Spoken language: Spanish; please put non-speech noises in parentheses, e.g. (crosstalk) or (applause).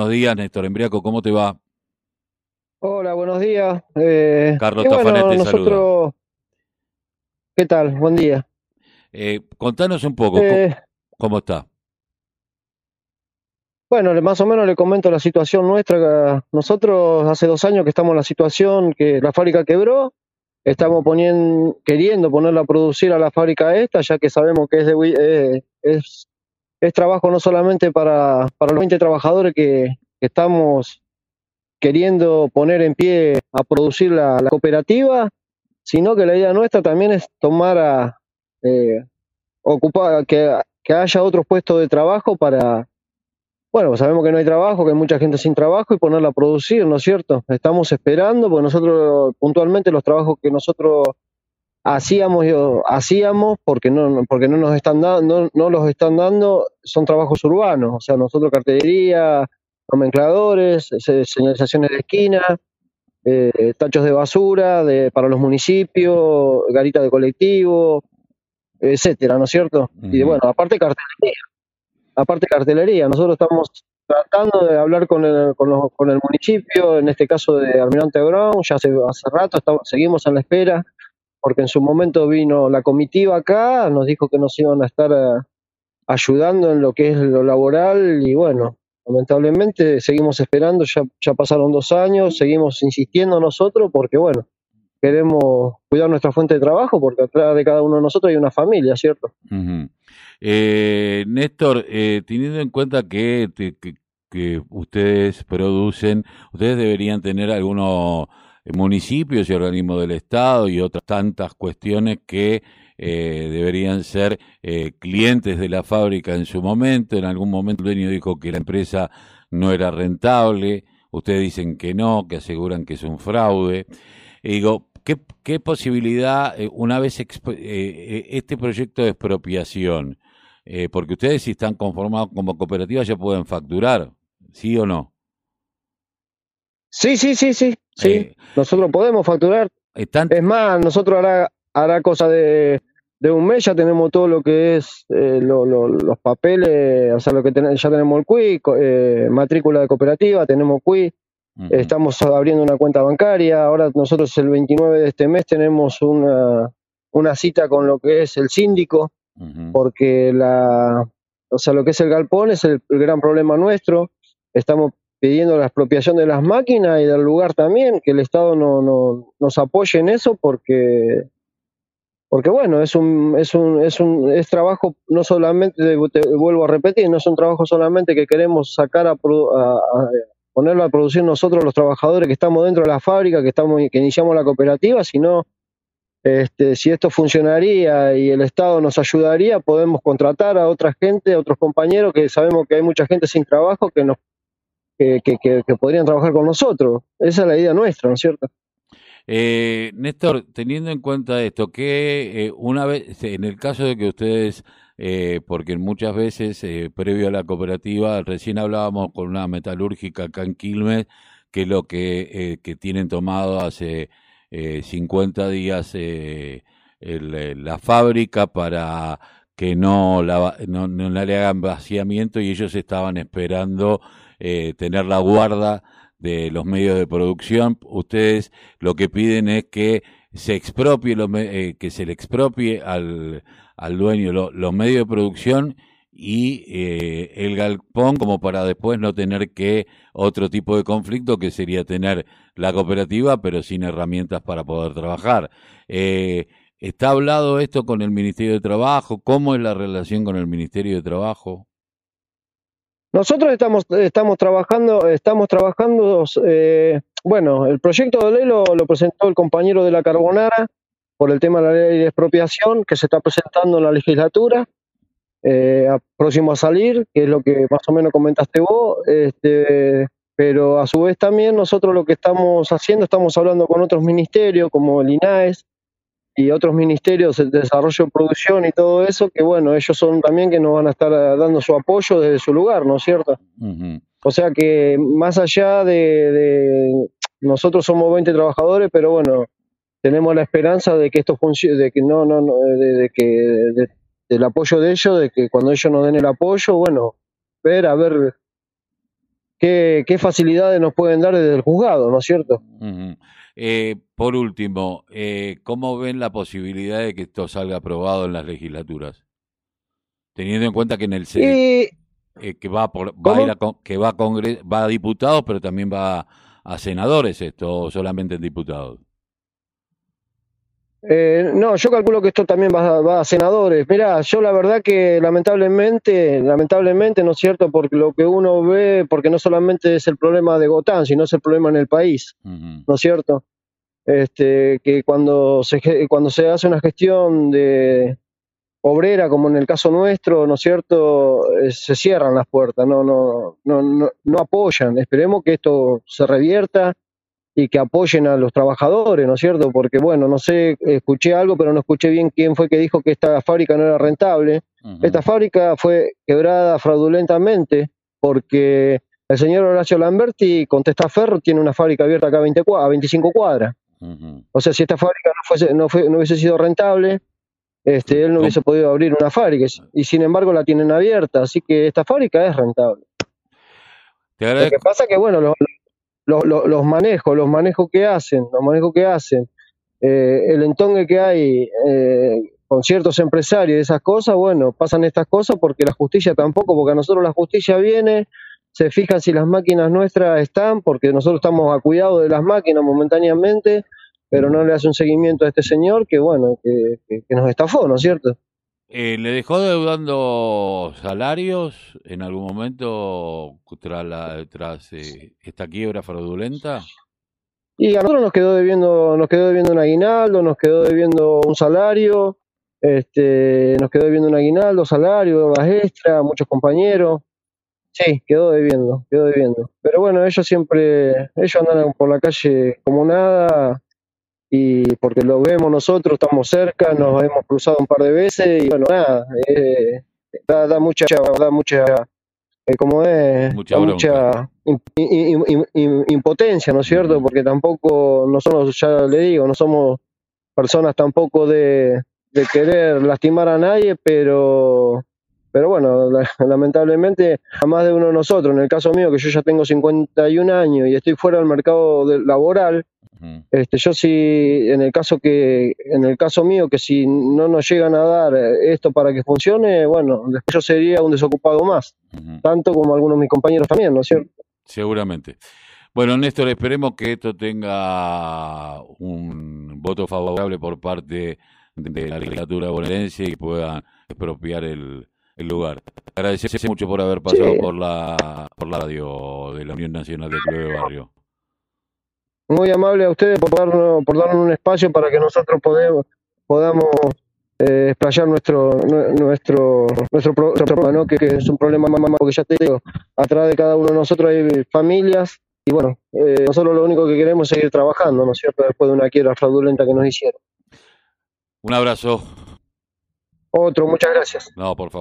buenos días, Néstor Embriaco, ¿cómo te va? Hola, buenos días. Eh, Carlos y bueno, nosotros... ¿Qué tal? Buen día. Eh, contanos un poco, Eh, ¿cómo, cómo está? bueno, más o menos le comento la situación nuestra. Nosotros hace dos años que estamos en la situación que la fábrica quebró. Estamos poniendo, queriendo ponerla a producir a la fábrica esta, ya que sabemos que es, de, eh, es, es trabajo no solamente para, para los 20 trabajadores que, estamos queriendo poner en pie a producir la, cooperativa, sino que la idea nuestra también es tomar a eh, ocupar, que, haya otros puestos de trabajo para, bueno, sabemos que no hay trabajo, que hay mucha gente sin trabajo y ponerla a producir, ¿no es cierto? Estamos esperando, porque nosotros puntualmente los trabajos que nosotros hacíamos yo, hacíamos porque no porque no nos están dando no, no los están dando son trabajos urbanos o sea nosotros cartelería nomencladores se- señalizaciones de esquina eh, tachos de basura de para los municipios garita de colectivo etcétera no es cierto y Ujú. bueno aparte cartelería aparte cartelería nosotros estamos tratando de hablar con el, con, los- con el municipio en este caso de Almirante Brown ya hace hace rato estamos, seguimos en la espera porque en su momento vino la comitiva acá, nos dijo que nos iban a estar eh, ayudando en lo que es lo laboral y bueno, lamentablemente seguimos esperando, ya, ya pasaron dos años, seguimos insistiendo nosotros porque bueno, queremos cuidar nuestra fuente de trabajo porque atrás de cada uno de nosotros hay una familia, ¿cierto? Ujú. Eh, Néstor, eh, teniendo en cuenta que, que, que ustedes producen, ustedes deberían tener algunos municipios y organismos del Estado y otras tantas cuestiones que eh, deberían ser eh, clientes de la fábrica en su momento. En algún momento el dueño dijo que la empresa no era rentable, ustedes dicen que no, que aseguran que es un fraude. Y digo, ¿qué, posibilidad, eh, una vez eh, eh, este proyecto de expropiación, eh, porque ustedes si están conformados como cooperativa ya pueden facturar, ¿sí o no? Sí, sí, sí, sí, sí, Eh, nosotros podemos facturar, están, es más, nosotros hará, hará cosa de, de un mes, ya tenemos todo lo que es eh, lo- lo- los papeles, o sea, lo que ten- ya tenemos el co- eh, matrícula de cooperativa, tenemos ujú, estamos abriendo una cuenta bancaria, ahora nosotros el 29 de este mes tenemos una, una cita con lo que es el síndico, porque la, o sea, lo que es el galpón es el, el gran problema nuestro, estamos pidiendo la expropiación de las máquinas y del lugar también, que el Estado no, no, nos apoye en eso porque porque bueno, es un, es un, es un, es trabajo no solamente, te vuelvo a repetir, no es un trabajo solamente que queremos sacar a, a- a ponerlo a producir nosotros los trabajadores que estamos dentro de la fábrica, que estamos, que iniciamos la cooperativa, sino este, si esto funcionaría y el Estado nos ayudaría, podemos contratar a otra gente, a otros compañeros que sabemos que hay mucha gente sin trabajo que nos que, podrían trabajar con nosotros. Esa es la idea nuestra, ¿no es cierto? Eh, Néstor, teniendo en cuenta esto, que eh, una vez, en el caso de que ustedes, eh, porque muchas veces, eh, previo a la cooperativa, recién hablábamos con una metalúrgica acá en Quilmes, que lo que, que tienen tomado hace eh, 50 días la fábrica para que no, la, no, no le hagan vaciamiento y ellos estaban esperando eh, tener la guarda de los medios de producción. Ustedes lo que piden es que se expropie los eh, que se le expropie al, al dueño lo- los medios de producción y eh, el galpón como para después no tener que otro tipo de conflicto que sería tener la cooperativa pero sin herramientas para poder trabajar. Eh, ¿Está hablado esto con el Ministerio de Trabajo? ¿Cómo es la relación con el Ministerio de Trabajo? Nosotros estamos, estamos trabajando, estamos trabajando, eh, bueno, el proyecto de ley lo, lo presentó el compañero de la Carbonara por el tema de la ley de expropiación que se está presentando en la legislatura, eh, a- próximo a salir, que es lo que más o menos comentaste vos, este, pero a su vez también nosotros lo que estamos haciendo, estamos hablando con otros ministerios como el INAES y otros ministerios de desarrollo de producción y todo eso, que bueno, ellos son también que nos van a estar eh, dando su apoyo desde su lugar, ¿no es cierto? Ujú. O sea que más allá de, de- nosotros somos 20 trabajadores, pero bueno, tenemos la esperanza de que esto funcione, de que no, no, no, de, de que de- del apoyo de ellos, de que cuando ellos nos den el apoyo, bueno, ver a ver qué, qué facilidades nos pueden dar desde el juzgado, ¿no es cierto? Eh, por último, eh, ¿cómo ven la posibilidad de que esto salga aprobado en las legislaturas? Teniendo en cuenta que en el Y eh, que va por va a ir a con- que va a va a diputados, pero también va a senadores esto, solamente en diputados. Eh, no, yo calculo que esto también va, va a senadores. Mira, yo la verdad que lamentablemente, lamentablemente, ¿no es cierto? Porque lo que uno ve, porque no solamente es el problema de Gotán, sino es el problema en el país. ¿no es cierto? Este, que cuando se, cuando se hace una gestión de obrera, como en el caso nuestro, ¿no es cierto? Eh, se cierran las puertas, no, no, no, no, no apoyan. Esperemos que esto se revierta y que apoyen a los trabajadores, ¿no es cierto? Porque, bueno, no sé, escuché algo, pero no escuché bien quién fue que dijo que esta fábrica no era rentable. Esta fábrica fue quebrada fraudulentamente porque el señor Horacio Lamberti con Testaferro tiene una fábrica abierta acá a, 20 cua- a 25 cuadras. O sea, si esta fábrica no, fuese, no, fue, no hubiese sido rentable, este, él no hubiese podido abrir una fábrica. Y sin embargo la tienen abierta, así que esta fábrica es rentable. Lo que pasa que, bueno, los, los, los- los manejos, los manejos que hacen, los manejos que hacen, eh, el entongue que hay eh, con ciertos empresarios y esas cosas, bueno, pasan estas cosas porque la justicia tampoco, porque a nosotros la justicia viene, se fijan si las máquinas nuestras están, porque nosotros estamos a cuidado de las máquinas momentáneamente, pero no le hace un seguimiento a este señor que, bueno, que, que- que nos estafó, ¿no es cierto? Eh, ¿Le dejó deudando salarios en algún momento tras, la, tras eh, esta quiebra fraudulenta? Y a nosotros nos quedó debiendo, nos quedó debiendo un aguinaldo, nos quedó debiendo un salario, este, nos quedó debiendo un aguinaldo, salario, horas extra, muchos compañeros. Sí, quedó debiendo, quedó debiendo. Pero bueno, ellos siempre, ellos andan por la calle como nada, y porque lo vemos nosotros, estamos cerca, nos hemos cruzado un par de veces, y bueno, nada, eh, da, da mucha, da mucha, eh, como es, Mucha da mucha im- im- im- im- impotencia, ¿no es cierto? Porque tampoco, no somos, ya le digo, no somos personas tampoco de, de querer lastimar a nadie, pero, pero bueno, la- (laughs) lamentablemente a más de uno de nosotros, en el caso mío, que yo ya tengo 51 años y estoy fuera del mercado de- laboral, este, yo sí, en el caso que, en el caso mío, que si no nos llegan a dar eh, esto para que funcione, bueno, después yo sería un desocupado más, tanto como algunos de mis compañeros también, ¿no es cierto? Seguramente. Bueno, Néstor, esperemos que esto tenga un voto favorable por parte de la legislatura bonaerense y puedan expropiar el, el lugar. Agradecer mucho por haber pasado Sí. por la por la radio de la Unión Nacional de Club de Barrio. Muy amable a ustedes por darnos, por darnos un espacio para que nosotros podemos, podamos eh, explayar nuestro, nue- nuestro, nuestro, pro- nuestro problema, ¿no? que, que es un problema más, más, porque ya te digo, atrás de cada uno de nosotros hay familias y bueno, eh, nosotros lo único que queremos es seguir trabajando, ¿no es cierto? Después de una quiebra fraudulenta que nos hicieron. Un abrazo. Otro, muchas gracias. No, por favor.